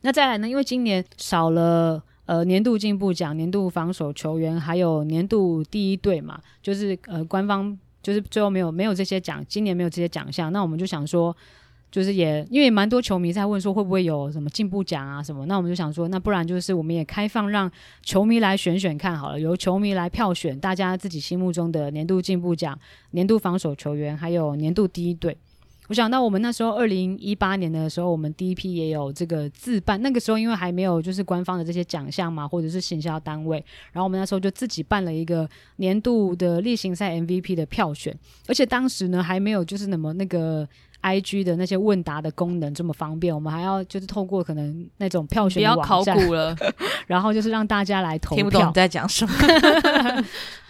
那再来呢，因为今年少了。呃，年度进步奖、年度防守球员，还有年度第一队嘛，就是呃，官方就是最后没有没有这些奖，今年没有这些奖项，那我们就想说，就是也因为蛮多球迷在问说会不会有什么进步奖啊什么，那我们就想说，那不然就是我们也开放让球迷来选选看好了，由球迷来票选大家自己心目中的年度进步奖、年度防守球员，还有年度第一队。我想到我们那时候二零一八年的时候，我们第一批也有这个自办。那个时候因为还没有就是官方的这些奖项嘛，或者是行销单位，然后我们那时候就自己办了一个年度的例行赛 MVP 的票选，而且当时呢还没有就是那么那个。I G 的那些问答的功能这么方便，我们还要就是透过可能那种票选网站，不要考古了，然后就是让大家来投票。听不懂你在讲什么？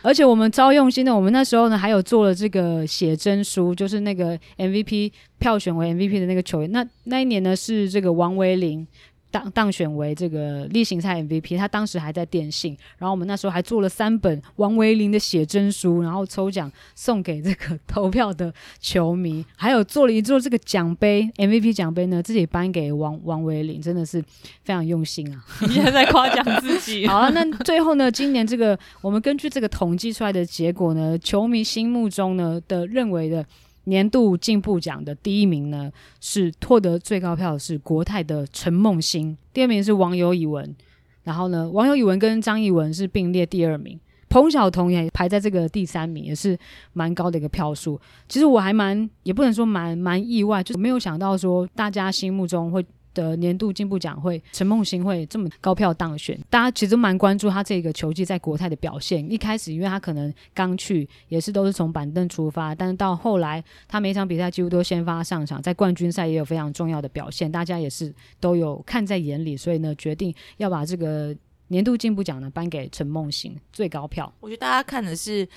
而且我们超用心的，我们那时候呢还有做了这个写真书，就是那个 M V P 票选为 M V P 的那个球员。那那一年呢是这个王维林。当当选为这个例行赛 MVP，他当时还在电信，然后我们那时候还做了三本王维林的写真书，然后抽奖送给这个投票的球迷，还有做了一座这个奖杯 MVP 奖杯呢，自己颁给王王维林，真的是非常用心啊！你现在在夸奖自己。好啊，那最后呢，今年这个我们根据这个统计出来的结果呢，球迷心目中呢的认为的。年度进步奖的第一名呢，是获得最高票的是国泰的陈梦欣，第二名是网友以文，然后呢，网友以文跟张艺文是并列第二名，彭晓彤也排在这个第三名，也是蛮高的一个票数。其实我还蛮，也不能说蛮蛮意外，就是没有想到说大家心目中会。的年度进步奖会，陈梦欣会这么高票当选，大家其实蛮关注他这个球技在国泰的表现。一开始，因为他可能刚去，也是都是从板凳出发，但是到后来，他每一场比赛几乎都先发上场，在冠军赛也有非常重要的表现，大家也是都有看在眼里，所以呢，决定要把这个年度进步奖呢颁给陈梦欣最高票。我觉得大家看的是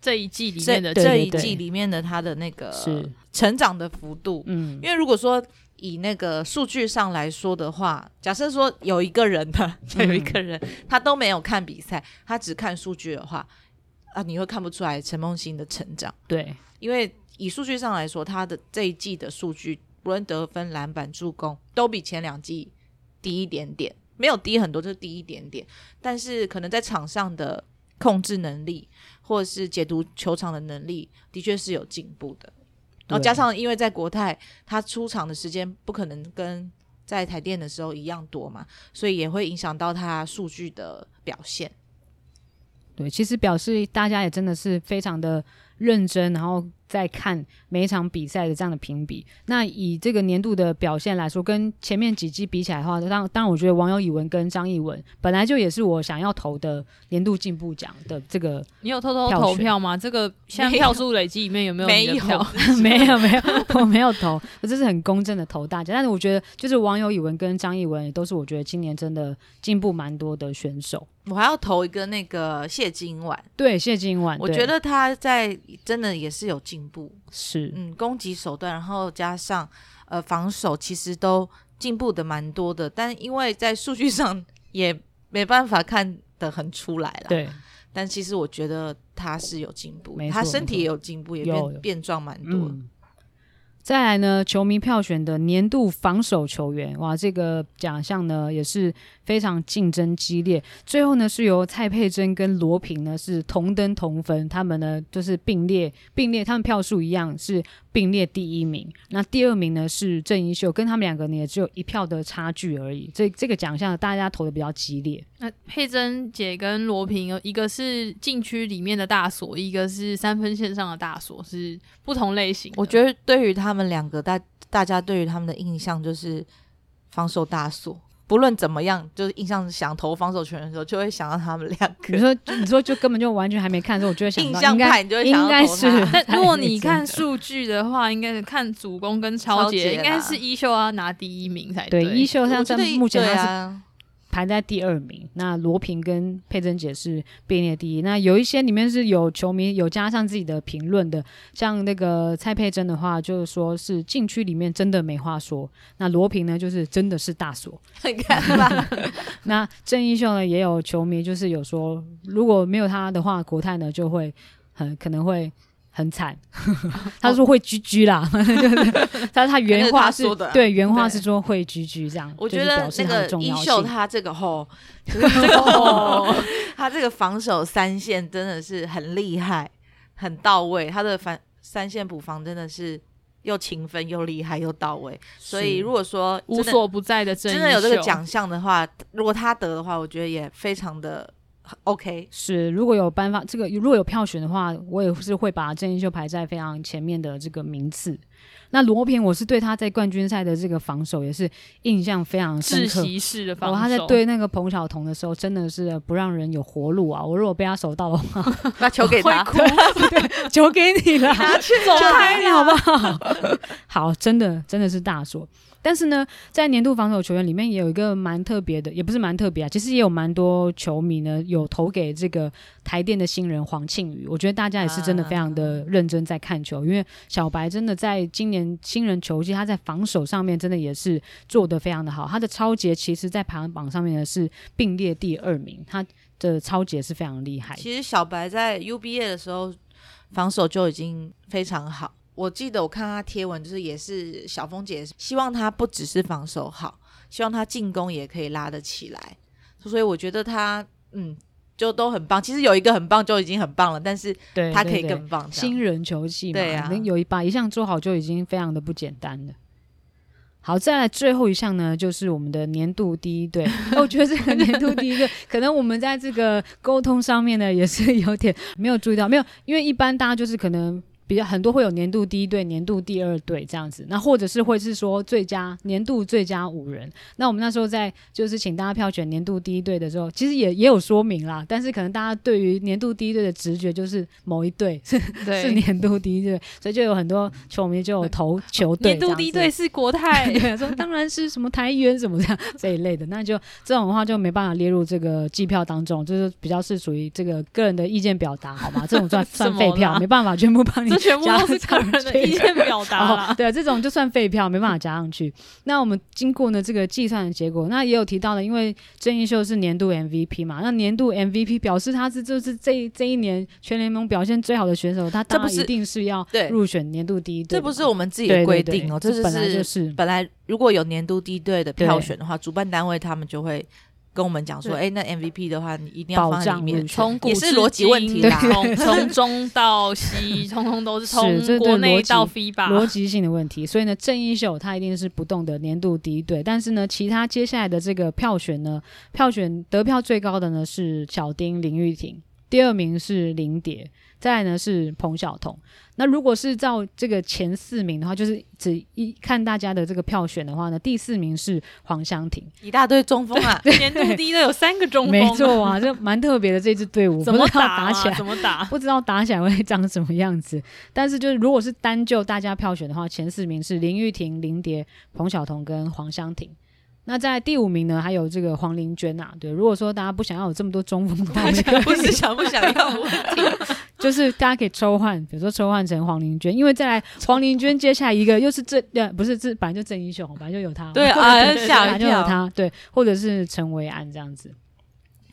这一季里面的这一季里面的他的那个成长的幅度，嗯，因为如果说。以那个数据上来说的话，假设说有一个人的，有一个人、嗯、他都没有看比赛，他只看数据的话，啊，你会看不出来陈梦欣的成长。对，因为以数据上来说，他的这一季的数据，不论得分、篮板、助攻，都比前两季低一点点，没有低很多，就是低一点点。但是可能在场上的控制能力，或者是解读球场的能力，的确是有进步的。然后加上因为在国泰，他出场的时间不可能跟在台电的时候一样多嘛，所以也会影响到他数据的表现。对，其实表示大家也真的是非常的认真，然后。在看每一场比赛的这样的评比，那以这个年度的表现来说，跟前面几季比起来的话，当当然我觉得网友以文跟张艺文本来就也是我想要投的年度进步奖的这个。你有偷偷投票吗？这个现在票数累积里面有没有？没有，没有，没有，我没有投，我这是很公正的投大家。但是我觉得，就是网友以文跟张艺文也都是我觉得今年真的进步蛮多的选手。我还要投一个那个谢金婉，对，谢金婉，我觉得他在真的也是有进。步是嗯，攻击手段，然后加上呃防守，其实都进步的蛮多的。但因为在数据上也没办法看得很出来了。对，但其实我觉得他是有进步，他身体也有进步，也变变壮蛮多。嗯再来呢，球迷票选的年度防守球员，哇，这个奖项呢也是非常竞争激烈。最后呢，是由蔡佩珍跟罗平呢是同登同分，他们呢就是并列并列，他们票数一样是并列第一名。那第二名呢是郑伊秀，跟他们两个呢也只有一票的差距而已。这这个奖项大家投的比较激烈。那佩珍姐跟罗平，一个是禁区里面的大锁，一个是三分线上的大锁，是不同类型。我觉得对于他。他们两个大大家对于他们的印象就是防守大锁，不论怎么样，就是印象想投防守球员的时候，就会想到他们两个。你说，你说就根本就完全还没看的时候，我就会想到印象派，你就会想到。应该是，但如果你看数据的话，应该是看主攻跟超杰，应该是一秀要拿第一名才对。对，伊秀像在目前他是。排在第二名，那罗平跟佩珍姐是并列第一。那有一些里面是有球迷有加上自己的评论的，像那个蔡佩珍的话，就是说是禁区里面真的没话说。那罗平呢，就是真的是大锁。你看吧。那郑伊秀呢，也有球迷就是有说，如果没有他的话，国泰呢就会很可能会。很惨，他说会居居啦，但是他原话是，是对原话是说会居居这样。我觉得那个一秀他这个后，这个后，他这个防守三线真的是很厉害，很到位。他的反三线补防真的是又勤奋又厉害又到位。所以如果说无所不在的真的有这个奖项的话，如果他得的话，我觉得也非常的。OK，是如果有颁发这个，如果有票选的话，我也是会把郑伊秀排在非常前面的这个名次。那罗平，我是对他在冠军赛的这个防守也是印象非常深刻。窒息式的防守，他在对那个彭晓彤的时候，真的是不让人有活路啊！我如果被他守到的话，那球给他，对，球给你了，拿去走开 你好不好？好，真的真的是大锁。但是呢，在年度防守球员里面也有一个蛮特别的，也不是蛮特别啊，其实也有蛮多球迷呢有投给这个台电的新人黄庆宇。我觉得大家也是真的非常的认真在看球，因为小白真的在今年新人球季，他在防守上面真的也是做得非常的好。他的抄截其实，在排行榜上面呢是并列第二名，他的抄截是非常厉害。其实小白在 UBA 的时候防守就已经非常好。我记得我看他贴文，就是也是小峰姐希望他不只是防守好，希望他进攻也可以拉得起来。所以我觉得他嗯，就都很棒。其实有一个很棒就已经很棒了，但是他可以更棒。新人球技嘛，对啊，有一把一项做好就已经非常的不简单了。好，再来最后一项呢，就是我们的年度第一队。我觉得这个年度第一队，可能我们在这个沟通上面呢，也是有点没有注意到，没有，因为一般大家就是可能。比较很多会有年度第一队、年度第二队这样子，那或者是会是说最佳年度最佳五人。那我们那时候在就是请大家票选年度第一队的时候，其实也也有说明啦。但是可能大家对于年度第一队的直觉就是某一队是 是年度第一队，所以就有很多球迷就有投球队。年度第一队是国泰，对，说当然是什么台元什么这样这一类的，那就这种的话就没办法列入这个计票当中，就是比较是属于这个个人的意见表达，好吗？这种算 算废票，没办法全部帮你。这全部都是个人的意见表达啦、哦。对啊，这种就算废票，没办法加上去。那我们经过呢这个计算的结果，那也有提到了，因为郑伊秀是年度 MVP 嘛，那年度 MVP 表示他是就是这这一年全联盟表现最好的选手，他当然一定是要入选年度第一队。这不是我们自己的规定哦，这本来就是本来如果有年度第一队的票选的话，主办单位他们就会跟我们讲说，哎，那 MVP 的话，你一定要放在里面，从也是逻辑问题啦，从 从中到西，通通都是从国内到 FIBA 逻辑性的问题。所以呢，郑一秀他一定是不动的年度第一队，但是呢，其他接下来的这个票选呢，票选得票最高的呢是小丁林玉婷，第二名是林蝶。再来呢是彭晓彤，那如果是照这个前四名的话，就是只一看大家的这个票选的话呢，第四名是黄湘婷，一大堆中锋啊，年度第一的有三个中锋，没错啊，就蛮特别的这支队伍，怎么打，打起来？怎么打？不知道打起来会长什么样子。但是就是如果是单就大家票选的话，前四名是林玉婷、林蝶、彭晓彤跟黄湘婷。那在第五名呢，还有这个黄玲娟啊。对，如果说大家不想要有这么多中锋不是想不想要 就是大家可以抽换，比如说抽换成黄玲娟，因为再来黄玲娟接下来一个又是郑呃不是这本来就郑英雄，本来就有他，对啊，本来就有他，对，或者是陈维安这样子。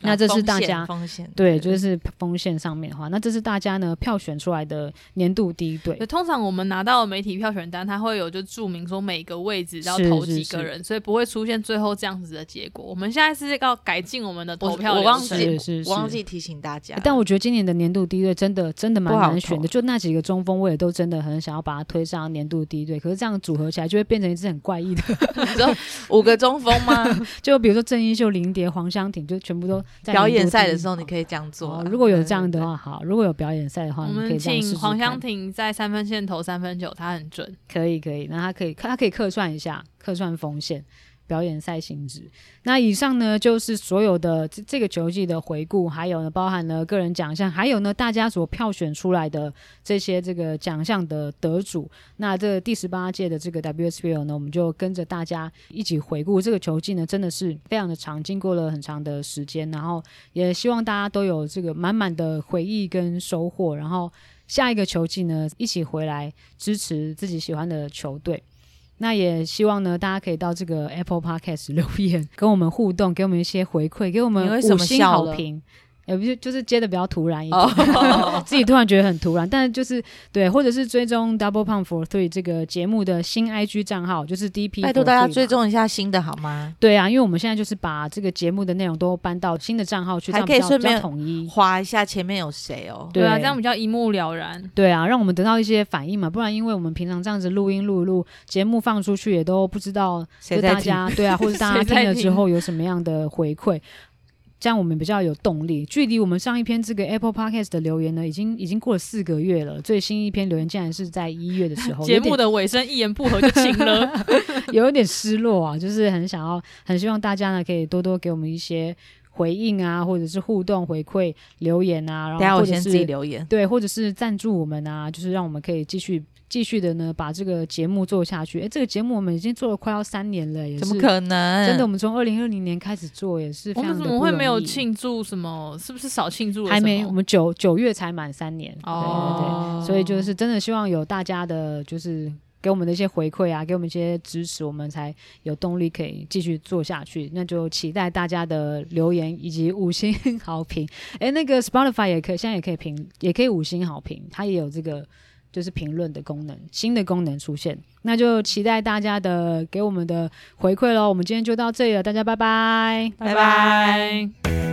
那这是大家风险对，就是风险上面的话，那这是大家呢票选出来的年度第一队。通常我们拿到媒体票选单，它会有就注明说每个位置要投几个人，所以不会出现最后这样子的结果。我们现在是要改进我们的投票我忘记，我忘记提醒大家。但我觉得今年的年度第一队真的真的蛮难选的，就那几个中锋，我也都真的很想要把它推上年度第一队。可是这样组合起来就会变成一支很怪异的，你知道五个中锋吗？就比如说郑伊秀、林蝶、黄湘婷，就全部都在表演赛的时候，你可以这样做、啊哦。如果有这样的话，好。如果有表演赛的话，我们请黄湘婷在三分线投三分球，她很准。可以，可以。那她可以，她可以客串一下，客串锋线。表演赛性质。那以上呢，就是所有的这这个球季的回顾，还有呢，包含了个人奖项，还有呢，大家所票选出来的这些这个奖项的得主。那这第十八届的这个 WSBL 呢，我们就跟着大家一起回顾这个球季呢，真的是非常的长，经过了很长的时间，然后也希望大家都有这个满满的回忆跟收获，然后下一个球季呢，一起回来支持自己喜欢的球队。那也希望呢，大家可以到这个 Apple Podcast 留言，跟我们互动，给我们一些回馈，给我们五星好评。也不是，就是接的比较突然一点，oh. 自己突然觉得很突然，但是就是对，或者是追踪 Double Pump for Three 这个节目的新 IG 账号，就是 DP，拜托大家追踪一下新的好吗？对啊，因为我们现在就是把这个节目的内容都搬到新的账号去，还可以顺便统一划一下前面有谁哦。对啊，这样比较一目了然。对啊，让我们得到一些反应嘛，不然因为我们平常这样子录音录一录，节目放出去也都不知道就大家对啊，或者大家 听了之后有什么样的回馈。这样我们比较有动力。距离我们上一篇这个 Apple Podcast 的留言呢，已经已经过了四个月了。最新一篇留言竟然是在一月的时候。节目的尾声一言不合就停了，有一点失落啊。就是很想要，很希望大家呢可以多多给我们一些回应啊，或者是互动回馈留言啊。然后或者是自己留言，对，或者是赞助我们啊，就是让我们可以继续。继续的呢，把这个节目做下去。哎，这个节目我们已经做了快要三年了，也是怎么可能？真的，我们从二零二零年开始做，也是。我们怎么会没有庆祝什么？是不是少庆祝了？还没，我们九九月才满三年。哦，对对对，所以就是真的希望有大家的，就是给我们的一些回馈啊，给我们一些支持，我们才有动力可以继续做下去。那就期待大家的留言以及五星好评。哎，那个 Spotify 也可以，现在也可以评，也可以五星好评，它也有这个。就是评论的功能，新的功能出现，那就期待大家的给我们的回馈喽。我们今天就到这里了，大家拜拜，拜拜。